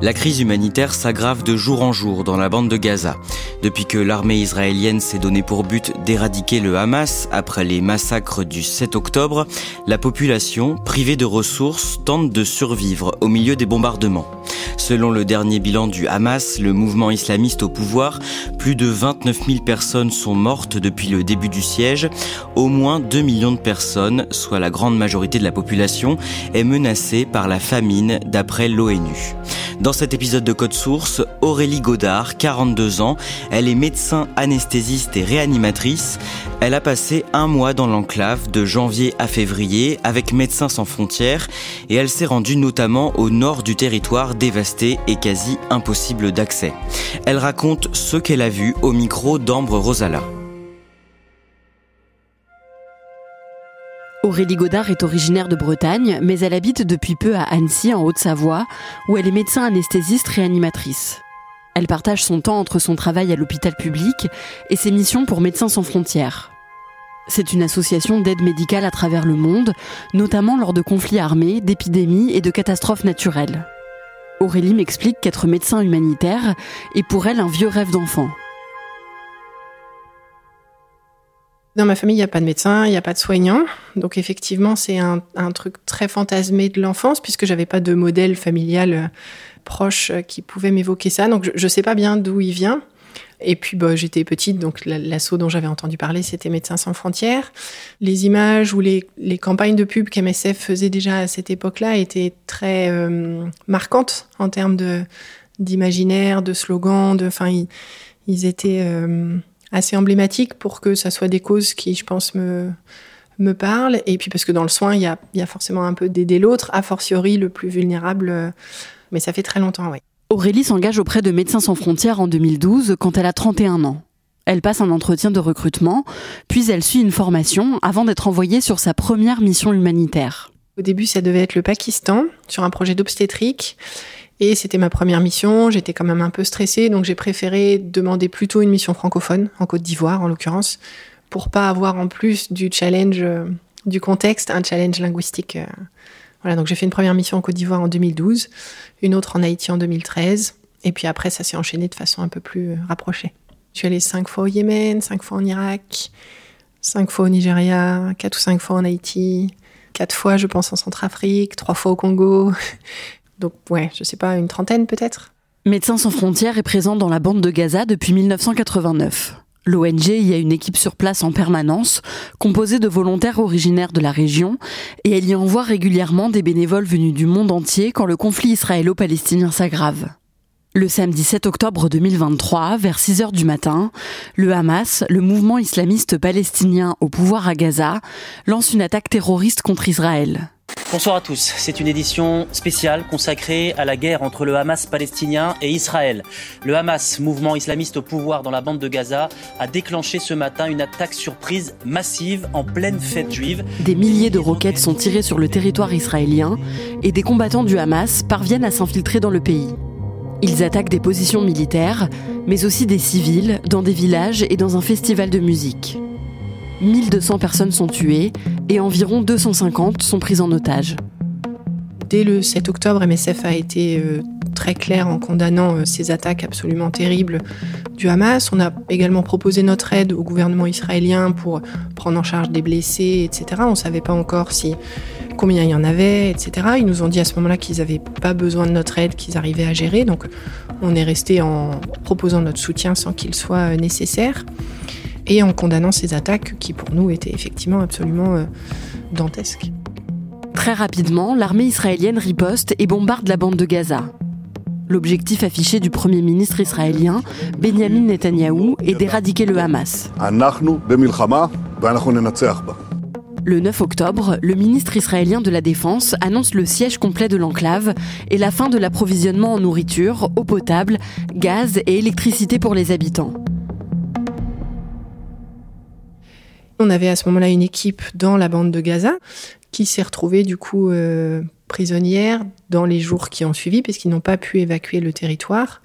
La crise humanitaire s'aggrave de jour en jour dans la bande de Gaza. Depuis que l'armée israélienne s'est donnée pour but d'éradiquer le Hamas après les massacres du 7 octobre, la population, privée de ressources, tente de survivre au milieu des bombardements. Selon le dernier bilan du Hamas, le mouvement islamiste au pouvoir, plus de 29 000 personnes sont mortes depuis le début du siège. Au moins 2 millions de personnes, soit la grande majorité de la population, est menacée par la famine d'après l'ONU. Dans cet épisode de Code Source, Aurélie Godard, 42 ans, elle est médecin anesthésiste et réanimatrice. Elle a passé un mois dans l'enclave de janvier à février avec Médecins sans frontières et elle s'est rendue notamment au nord du territoire dévasté et quasi impossible d'accès. Elle raconte ce qu'elle a vu au micro d'Ambre Rosala. Aurélie Godard est originaire de Bretagne, mais elle habite depuis peu à Annecy, en Haute-Savoie, où elle est médecin anesthésiste réanimatrice. Elle partage son temps entre son travail à l'hôpital public et ses missions pour Médecins sans frontières. C'est une association d'aide médicale à travers le monde, notamment lors de conflits armés, d'épidémies et de catastrophes naturelles. Aurélie m'explique qu'être médecin humanitaire est pour elle un vieux rêve d'enfant. Dans ma famille, il n'y a pas de médecin, il n'y a pas de soignant. Donc effectivement, c'est un, truc très fantasmé de l'enfance, puisque j'avais pas de modèle familial euh, proche euh, qui pouvait m'évoquer ça. Donc je ne sais pas bien d'où il vient. Et puis bah, j'étais petite, donc l'assaut dont j'avais entendu parler, c'était Médecins sans frontières. Les images ou les, campagnes de pub qu'MSF faisait déjà à cette époque-là étaient très euh, marquantes en termes de d'imaginaire, de slogans, de, enfin étaient assez emblématique pour que ça soit des causes qui, je pense, me, me parlent. Et puis parce que dans le soin, il y a, y a forcément un peu d'aider l'autre, a fortiori le plus vulnérable. Mais ça fait très longtemps, oui. Aurélie s'engage auprès de Médecins sans frontières en 2012 quand elle a 31 ans. Elle passe un entretien de recrutement, puis elle suit une formation avant d'être envoyée sur sa première mission humanitaire. Au début, ça devait être le Pakistan, sur un projet d'obstétrique. Et c'était ma première mission, j'étais quand même un peu stressée, donc j'ai préféré demander plutôt une mission francophone, en Côte d'Ivoire en l'occurrence, pour pas avoir en plus du challenge euh, du contexte, un challenge linguistique. Euh. Voilà, donc j'ai fait une première mission en Côte d'Ivoire en 2012, une autre en Haïti en 2013, et puis après ça s'est enchaîné de façon un peu plus euh, rapprochée. Je suis allée cinq fois au Yémen, cinq fois en Irak, cinq fois au Nigeria, quatre ou cinq fois en Haïti, quatre fois je pense en Centrafrique, trois fois au Congo, donc ouais, je sais pas, une trentaine peut-être? Médecins sans frontières est présent dans la bande de Gaza depuis 1989. L'ONG y a une équipe sur place en permanence, composée de volontaires originaires de la région, et elle y envoie régulièrement des bénévoles venus du monde entier quand le conflit israélo-palestinien s'aggrave. Le samedi 7 octobre 2023, vers 6 heures du matin, le Hamas, le mouvement islamiste palestinien au pouvoir à Gaza, lance une attaque terroriste contre Israël. Bonsoir à tous. C'est une édition spéciale consacrée à la guerre entre le Hamas palestinien et Israël. Le Hamas, mouvement islamiste au pouvoir dans la bande de Gaza, a déclenché ce matin une attaque surprise massive en pleine fête juive. Des milliers de roquettes sont tirées sur le territoire israélien et des combattants du Hamas parviennent à s'infiltrer dans le pays. Ils attaquent des positions militaires, mais aussi des civils, dans des villages et dans un festival de musique. 1200 personnes sont tuées et environ 250 sont prises en otage. Dès le 7 octobre, MSF a été euh, très clair en condamnant euh, ces attaques absolument terribles du Hamas. On a également proposé notre aide au gouvernement israélien pour prendre en charge des blessés, etc. On ne savait pas encore combien il y en avait, etc. Ils nous ont dit à ce moment-là qu'ils n'avaient pas besoin de notre aide, qu'ils arrivaient à gérer. Donc on est resté en proposant notre soutien sans qu'il soit euh, nécessaire et en condamnant ces attaques qui pour nous étaient effectivement absolument euh, dantesques. Très rapidement, l'armée israélienne riposte et bombarde la bande de Gaza. L'objectif affiché du Premier ministre israélien, Benjamin Netanyahou, est d'éradiquer le Hamas. Le 9 octobre, le ministre israélien de la Défense annonce le siège complet de l'enclave et la fin de l'approvisionnement en nourriture, eau potable, gaz et électricité pour les habitants. On avait à ce moment-là une équipe dans la bande de Gaza qui s'est retrouvée du coup euh, prisonnière dans les jours qui ont suivi puisqu'ils n'ont pas pu évacuer le territoire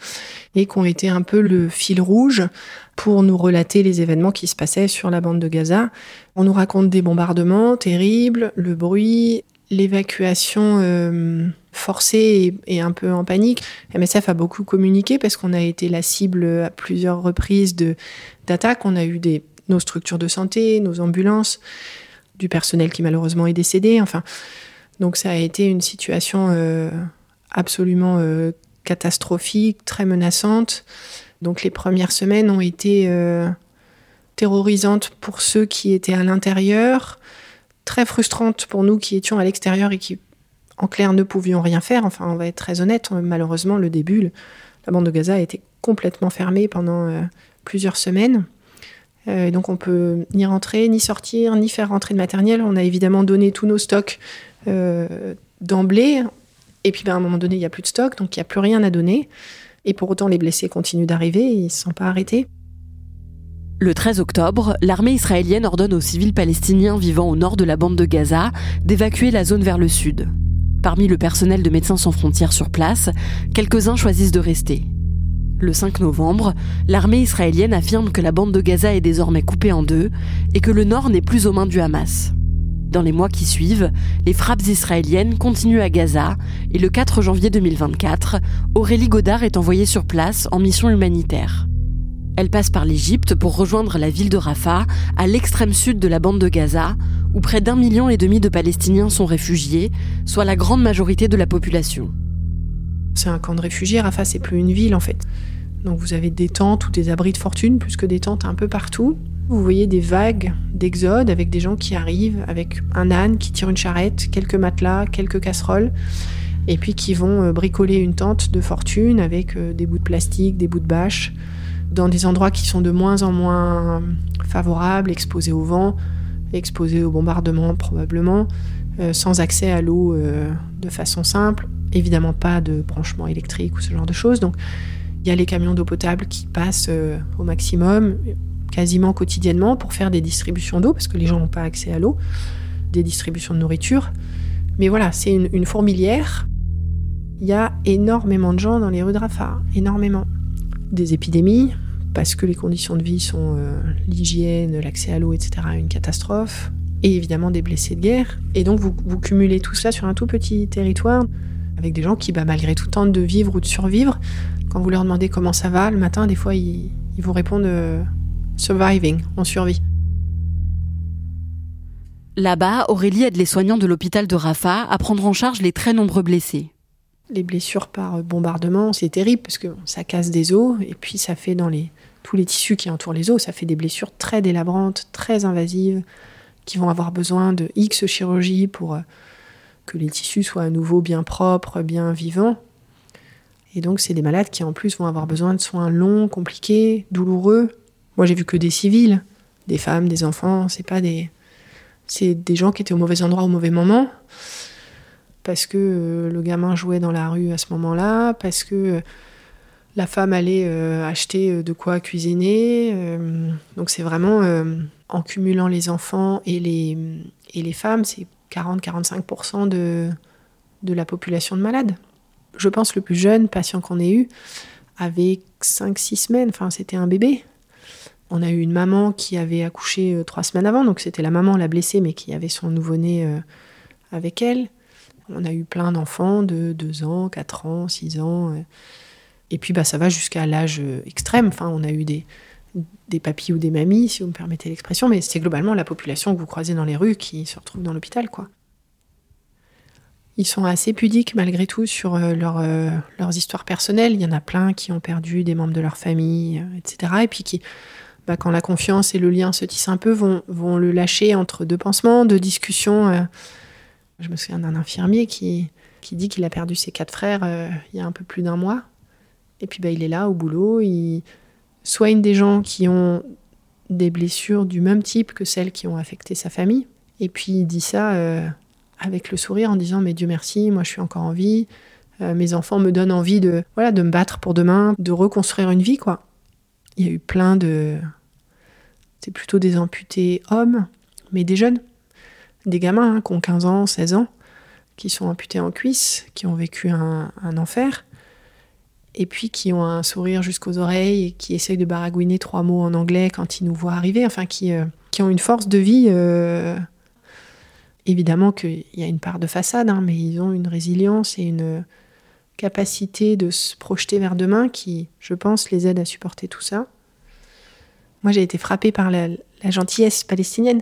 et qui ont été un peu le fil rouge pour nous relater les événements qui se passaient sur la bande de Gaza. On nous raconte des bombardements terribles, le bruit, l'évacuation euh, forcée et, et, un peu en panique. MSF a beaucoup communiqué parce qu'on a été la cible à plusieurs reprises de d'attaques. On a eu des nos structures de santé, nos ambulances, du personnel qui malheureusement est décédé. Enfin, donc ça a été une situation euh, absolument euh, catastrophique, très menaçante. Donc les premières semaines ont été euh, terrorisantes pour ceux qui étaient à l'intérieur, très frustrantes pour nous qui étions à l'extérieur et qui, en clair, ne pouvions rien faire. Enfin, on va être très honnête, malheureusement, le début, la bande de Gaza a été complètement fermée pendant plusieurs semaines. Euh, donc on peut ni rentrer, ni sortir, ni faire rentrer de matériel. On a évidemment donné tous nos stocks euh, d'emblée. Et puis ben, à un moment donné, il n'y a plus de stock, donc il n'y a plus rien à donner. Et pour autant, les blessés continuent d'arriver, ils ne sont pas arrêtés. Le 13 octobre, l'armée israélienne ordonne aux civils palestiniens vivant au nord de la bande de Gaza d'évacuer la zone vers le sud. Parmi le personnel de Médecins sans frontières sur place, quelques-uns choisissent de rester. Le 5 novembre, l'armée israélienne affirme que la bande de Gaza est désormais coupée en deux et que le nord n'est plus aux mains du Hamas. Dans les mois qui suivent, les frappes israéliennes continuent à Gaza et le 4 janvier 2024, Aurélie Godard est envoyée sur place en mission humanitaire. Elle passe par l'Égypte pour rejoindre la ville de Rafah, à l'extrême sud de la bande de Gaza, où près d'un million et demi de Palestiniens sont réfugiés, soit la grande majorité de la population. C'est un camp de réfugiés, Rafah c'est plus une ville en fait. Donc vous avez des tentes ou des abris de fortune, plus que des tentes un peu partout. Vous voyez des vagues d'exode avec des gens qui arrivent avec un âne qui tire une charrette, quelques matelas, quelques casseroles, et puis qui vont euh, bricoler une tente de fortune avec euh, des bouts de plastique, des bouts de bâche, dans des endroits qui sont de moins en moins favorables, exposés au vent, exposés au bombardement probablement, euh, sans accès à l'eau de façon simple, évidemment pas de branchement électrique ou ce genre de choses. Donc il y a les camions d'eau potable qui passent euh, au maximum, quasiment quotidiennement, pour faire des distributions d'eau, parce que les gens n'ont pas accès à l'eau, des distributions de nourriture. Mais voilà, c'est une, fourmilière. Il y a énormément de gens dans les rues de Rafah, énormément. Des épidémies, parce que les conditions de vie sont euh, l'hygiène, l'accès à l'eau, etc., une catastrophe. Et évidemment des blessés de guerre. Et donc vous, vous cumulez tout ça sur un tout petit territoire avec des gens qui, bah, malgré tout, tentent de vivre ou de survivre. Quand vous leur demandez comment ça va le matin, des fois, ils, vous répondent euh, surviving, on survit. Là-bas, Aurélie aide les soignants de l'hôpital de Rafah à prendre en charge les très nombreux blessés. Les blessures par bombardement, c'est terrible parce que ça casse des os et puis ça fait dans les, tous les tissus qui entourent les os, ça fait des blessures très délabrantes, très invasives, qui vont avoir besoin de X chirurgie pour euh, que les tissus soient à nouveau bien propres, bien vivants. Et donc, c'est des malades qui, en plus, vont avoir besoin de soins longs, compliqués, douloureux. Moi, j'ai vu que des civils, des femmes, des enfants. C'est pas des. C'est des gens qui étaient au mauvais endroit au mauvais moment. Parce que euh, le gamin jouait dans la rue à ce moment-là. Parce que euh, la femme allait euh, acheter de quoi cuisiner. donc, c'est vraiment. en cumulant les enfants et les, et les femmes, c'est 40-45% de, de la population de malades. Je pense le plus jeune patient qu'on ait eu avait 5-6 semaines, enfin c'était un bébé. On a eu une maman qui avait accouché euh, trois semaines avant, donc c'était la maman, la blessée, mais qui avait son nouveau-né euh, avec elle. On a eu plein d'enfants de 2 ans, 4 ans, 6 ans. Et puis bah, ça va jusqu'à l'âge extrême. Enfin, on a eu des, des papis ou des mamies, si vous me permettez l'expression, mais c'est globalement la population que vous croisez dans les rues qui se retrouve dans l'hôpital, quoi. Ils sont assez pudiques malgré tout sur euh, euh, leurs histoires personnelles. Il y en a plein qui ont perdu des membres de leur famille, euh, etc. Et puis qui, bah, quand la confiance et le lien se tissent un peu, vont, vont le lâcher entre deux pansements, deux discussions. Je me souviens d'un infirmier qui, qui dit qu'il a perdu ses quatre frères il y a un peu plus d'un mois. Et puis bah, il est là au boulot, il soigne des gens qui ont des blessures du même type que celles qui ont affecté sa famille. Et puis il dit ça avec le sourire en disant mais Dieu merci, moi je suis encore en vie, euh, mes enfants me donnent envie de voilà de me battre pour demain, de reconstruire une vie quoi. Il y a eu plein de c'est plutôt des amputés hommes, mais des jeunes, des gamins hein, qui ont 15 ans, 16 ans, qui sont amputés en cuisse, qui ont vécu un, enfer, et puis qui ont un sourire jusqu'aux oreilles, et qui essayent de baragouiner trois mots en anglais quand ils nous voient arriver, enfin qui, euh, qui ont une force de vie euh, Évidemment qu'il y a une part de façade, hein, mais ils ont une résilience et une capacité de se projeter vers demain qui, je pense, les aide à supporter tout ça. Moi, j'ai été frappée par la, gentillesse palestinienne.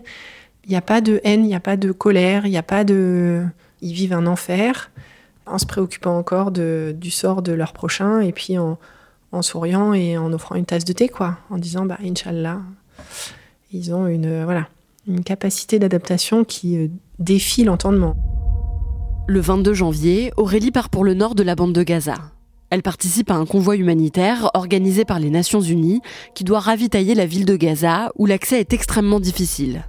Il n'y a pas de haine, il n'y a pas de colère, il n'y a pas de... Ils vivent un enfer en se préoccupant encore du sort de leur prochain et puis en, souriant et en offrant une tasse de thé, quoi, en disant, bah, Inch'Allah, ils ont une... Voilà une capacité d'adaptation qui euh, défie l'entendement. Le 22 janvier, Aurélie part pour le nord de la bande de Gaza. Elle participe à un convoi humanitaire organisé par les Nations Unies qui doit ravitailler la ville de Gaza où l'accès est extrêmement difficile.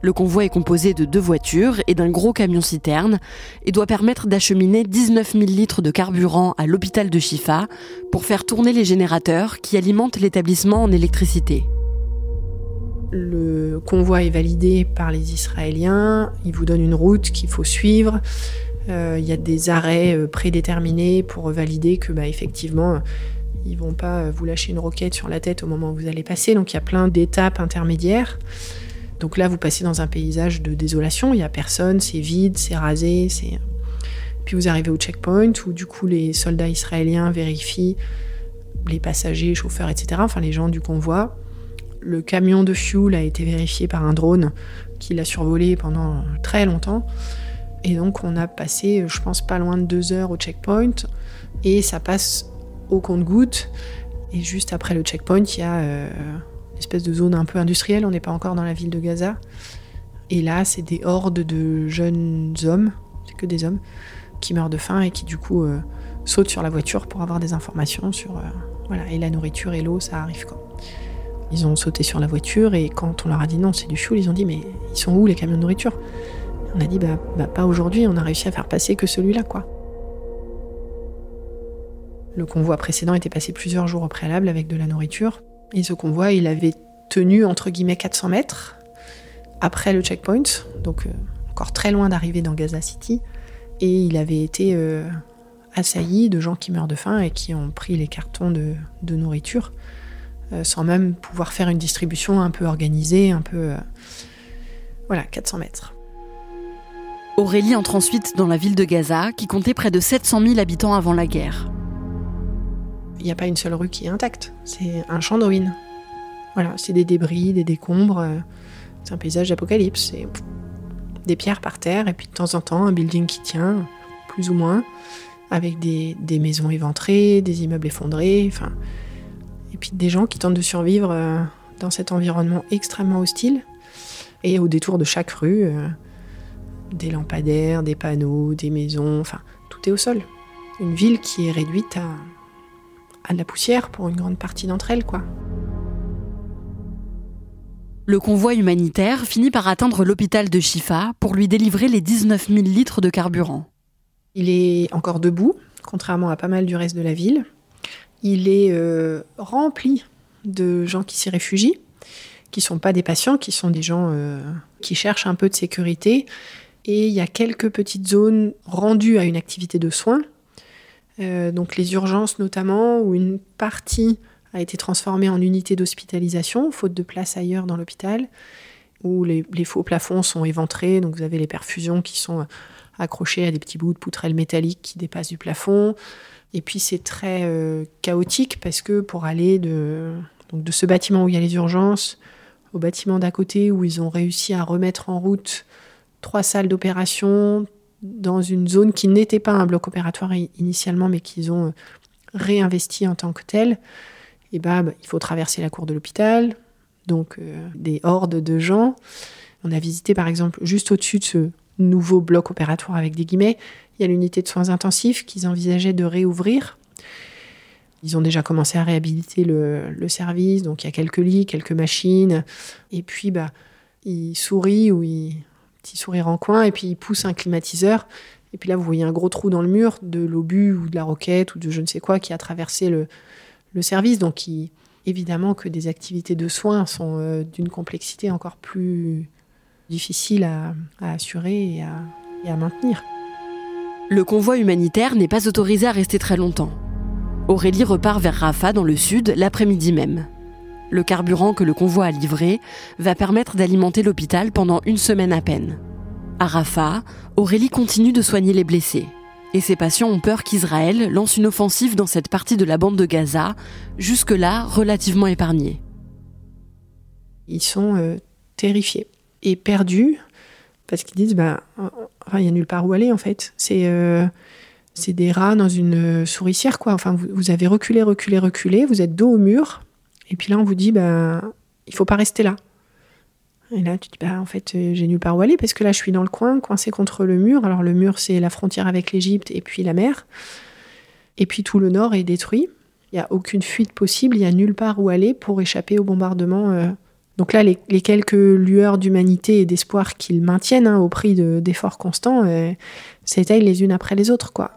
Le convoi est composé de deux voitures et d'un gros camion-citerne et doit permettre d'acheminer 19 000 litres de carburant à l'hôpital de Shifa pour faire tourner les générateurs qui alimentent l'établissement en électricité. Le convoi est validé par les Israéliens, ils vous donnent une route qu'il faut suivre. Euh, il y a des arrêts euh, prédéterminés pour valider que, bah, effectivement, ils vont pas euh, vous lâcher une roquette sur la tête au moment où vous allez passer. Donc il y a plein d'étapes intermédiaires. Donc là, vous passez dans un paysage de désolation. Il y a personne, c'est vide, c'est rasé, c'est. Puis vous arrivez au checkpoint où du coup les soldats israéliens vérifient les passagers, chauffeurs, etc. Enfin les gens du convoi. Le camion de fuel a été vérifié par un drone qui l'a survolé pendant très longtemps. Et donc on a passé, je pense, pas loin de deux heures au checkpoint. Et ça passe au compte-goutte. Et juste après le checkpoint, il y a euh, espèce de zone un peu industrielle. On n'est pas encore dans la ville de Gaza. Et là, c'est des hordes de jeunes hommes, c'est que des hommes, qui meurent de faim et qui du coup euh, sautent sur la voiture pour avoir des informations sur... Euh, voilà, et la nourriture et l'eau, ça arrive quoi. Ils ont sauté sur la voiture et quand on leur a dit non, c'est du choule, ils ont dit mais ils sont où les camions de nourriture? On a dit bah, bah, pas aujourd'hui, on a réussi à faire passer que celui-là quoi. Le convoi précédent était passé plusieurs jours au préalable avec de la nourriture et ce convoi il avait tenu entre guillemets 400 mètres après le checkpoint, donc euh, encore très loin d'arriver dans Gaza City et il avait été euh, assailli de gens qui meurent de faim et qui ont pris les cartons de, nourriture. Euh, sans même pouvoir faire une distribution un peu organisée, un peu... Voilà, 400 mètres. Aurélie entre ensuite dans la ville de Gaza, qui comptait près de 700 000 habitants avant la guerre. Il n'y a pas une seule rue qui est intacte, c'est un champ de ruines. Voilà, c'est des débris, des décombres, euh, c'est un paysage d'apocalypse, c'est des pierres par terre, et puis de temps en temps un building qui tient, plus ou moins, avec des, des maisons éventrées, des immeubles effondrés, enfin, et puis des gens qui tentent de survivre euh, dans cet environnement extrêmement hostile. Et au détour de chaque rue, euh, des lampadaires, des panneaux, des maisons, enfin, tout est au sol. Une ville qui est réduite à, à de la poussière pour une grande partie d'entre elles, quoi. Le convoi humanitaire finit par atteindre l'hôpital de Shifa pour lui délivrer les 19 000 litres de carburant. Il est encore debout, contrairement à pas mal du reste de la ville. Il est euh, rempli de gens qui s'y réfugient, qui sont pas des patients, qui sont des gens euh, qui cherchent un peu de sécurité. Et il y a quelques petites zones rendues à une activité de soins, euh, donc les urgences notamment, où une partie a été transformée en unité d'hospitalisation, faute de place ailleurs dans l'hôpital. où les, faux plafonds sont éventrés, donc vous avez les perfusions qui sont accrochées à des petits bouts de poutrelles métalliques qui dépassent du plafond. Et puis c'est très euh, chaotique parce que pour aller de, de ce bâtiment où il y a les urgences au bâtiment d'à côté où ils ont réussi à remettre en route trois salles d'opération dans une zone qui n'était pas un bloc opératoire initialement mais qu'ils ont euh, réinvesti en tant que tel, et bah, bah, il faut traverser la cour de l'hôpital, donc euh, des hordes de gens. On a visité par exemple juste au-dessus de ce nouveau bloc opératoire avec des guillemets, il y a l'unité de soins intensifs qu'ils envisageaient de réouvrir. Ils ont déjà commencé à réhabiliter le, service, donc il y a quelques lits, quelques machines. Et puis, bah, ils sourient ou ils petit sourire en coin, et puis ils poussent un climatiseur. Et puis là, vous voyez un gros trou dans le mur de l'obus ou de la roquette ou de je ne sais quoi qui a traversé le, service. Donc, évidemment que des activités de soins sont euh, d'une complexité encore plus difficile à, assurer et à maintenir. Le convoi humanitaire n'est pas autorisé à rester très longtemps. Aurélie repart vers Rafah dans le sud l'après-midi même. Le carburant que le convoi a livré va permettre d'alimenter l'hôpital pendant une semaine à peine. À Rafah, Aurélie continue de soigner les blessés. Et ses patients ont peur qu'Israël lance une offensive dans cette partie de la bande de Gaza, jusque-là relativement épargnée. Ils sont euh, terrifiés et perdus parce qu'ils disent bah il n'y a nulle part où aller en fait. C'est euh, c'est des rats dans une souricière quoi. Enfin vous, avez reculé, reculé, reculé, vous êtes dos au mur et puis là on vous dit bah il faut pas rester là. Et là tu dis bah en fait euh, j'ai nulle part où aller parce que là je suis dans le coin coincé contre le mur. Alors le mur c'est la frontière avec l'Égypte et puis la mer. Et puis tout le nord est détruit. Il n'y a aucune fuite possible, il n'y a nulle part où aller pour échapper au bombardement. Euh, donc là, les, quelques lueurs d'humanité et d'espoir qu'ils maintiennent hein, au prix d'efforts constants euh, s'éteignent les unes après les autres. quoi.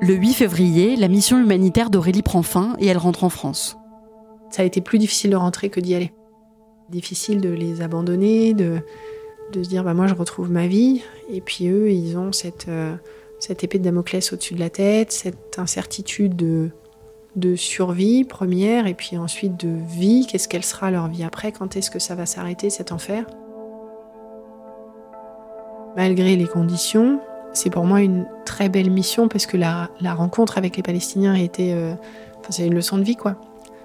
Le 8 février, la mission humanitaire d'Aurélie prend fin et elle rentre en France. Ça a été plus difficile de rentrer que d'y aller. Difficile de les abandonner, de, de se dire bah, moi je retrouve ma vie. Et puis eux, ils ont cette, euh, cette épée de Damoclès au-dessus de la tête, cette incertitude de de survie première et puis ensuite de vie. Qu'est-ce qu'elle sera leur vie après? Quand est-ce que ça va s'arrêter cet enfer? Malgré les conditions, c'est pour moi une très belle mission parce que la, rencontre avec les Palestiniens a été. Euh, c'est une leçon de vie quoi.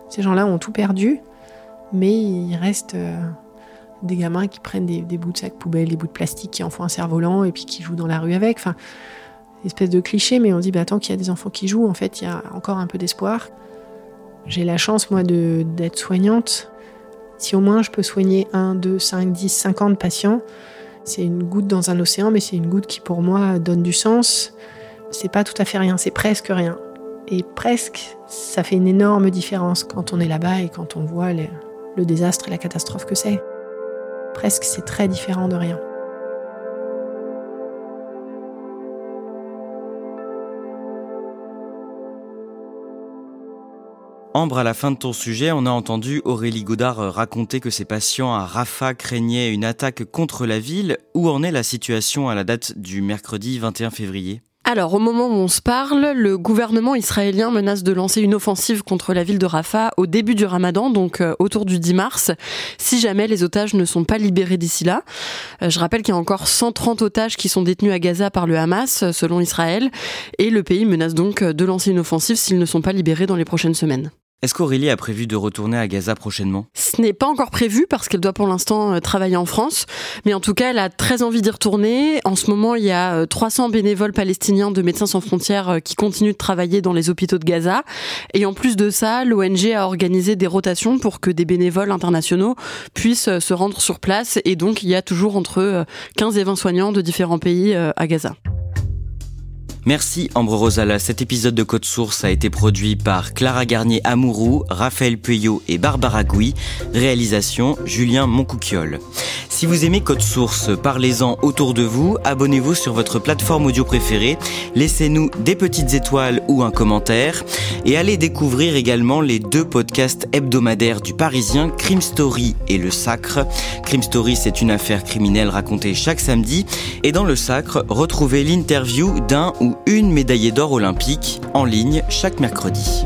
Ces gens-là ont tout perdu, mais il reste euh, des gamins qui prennent des, bouts de sac poubelle, des bouts de plastique, qui en font un cerf-volant et puis qui jouent dans la rue avec. Enfin, espèce de cliché, mais on dit bah, tant qu'il y a des enfants qui jouent, en fait, il y a encore un peu d'espoir. J'ai la chance, moi, d'être soignante. Si au moins je peux soigner 1, 2, 5, 10, 50 patients, c'est une goutte dans un océan, mais c'est une goutte qui, pour moi, donne du sens. C'est pas tout à fait rien, c'est presque rien. Et presque, ça fait une énorme différence quand on est là-bas et quand on voit le désastre et la catastrophe que c'est. Presque, c'est très différent de rien. Ambre, à la fin de ton sujet, on a entendu Aurélie Godard raconter que ses patients à Rafah craignaient une attaque contre la ville. Où en est la situation à la date du mercredi 21 février? Alors, au moment où on se parle, le gouvernement israélien menace de lancer une offensive contre la ville de Rafah au début du ramadan, donc euh, autour du 10 mars, si jamais les otages ne sont pas libérés d'ici là. Euh, je rappelle qu'il y a encore 130 otages qui sont détenus à Gaza par le Hamas, selon Israël, et le pays menace donc de lancer une offensive s'ils ne sont pas libérés dans les prochaines semaines. Est-ce qu'Aurélie a prévu de retourner à Gaza prochainement? Ce n'est pas encore prévu parce qu'elle doit pour l'instant euh, travailler en France. Mais en tout cas, elle a très envie d'y retourner. En ce moment, il y a 300 euh, bénévoles palestiniens de Médecins sans frontières euh, qui continuent de travailler dans les hôpitaux de Gaza. Et en plus de ça, l'ONG a organisé des rotations pour que des bénévoles internationaux puissent se rendre sur place. Et donc, il y a toujours entre 15 et 20 soignants de différents pays à Gaza. Merci Ambre Rosala. Cet épisode de Code Source a été produit par Clara Garnier-Amouroux, Raphaël Pueyo et Barbara Gouy. Réalisation Julien Moncouquiole. Si vous aimez Code Source, parlez-en autour de vous, abonnez-vous sur votre plateforme audio préférée, laissez-nous des petites étoiles ou un commentaire et allez découvrir également les deux podcasts hebdomadaires du Parisien, Crime Story et Le Sacre. Crime Story, c'est une affaire criminelle racontée chaque samedi et dans Le Sacre, retrouvez l'interview d'un une médaillée d'or olympique en ligne chaque mercredi.